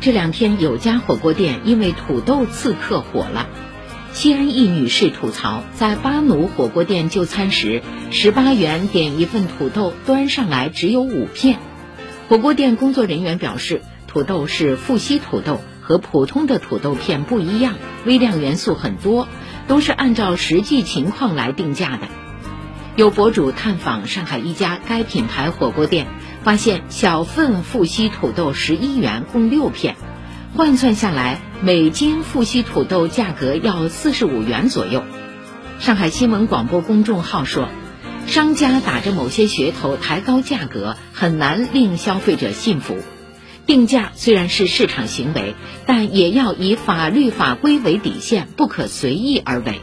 这两天有家火锅店因为土豆刺客火了。西安一女士吐槽，在巴奴火锅店就餐时，十八元点一份土豆，端上来只有五片。火锅店工作人员表示，土豆是富硒土豆，和普通的土豆片不一样，微量元素很多，都是按照实际情况来定价的。有博主探访上海一家该品牌火锅店，发现小份富硒土豆十一元，共六片，换算下来，每斤富硒土豆价格要四十五元左右。上海新闻广播公众号说，商家打着某些噱头抬高价格，很难令消费者信服。定价虽然是市场行为，但也要以法律法规为底线，不可随意而为。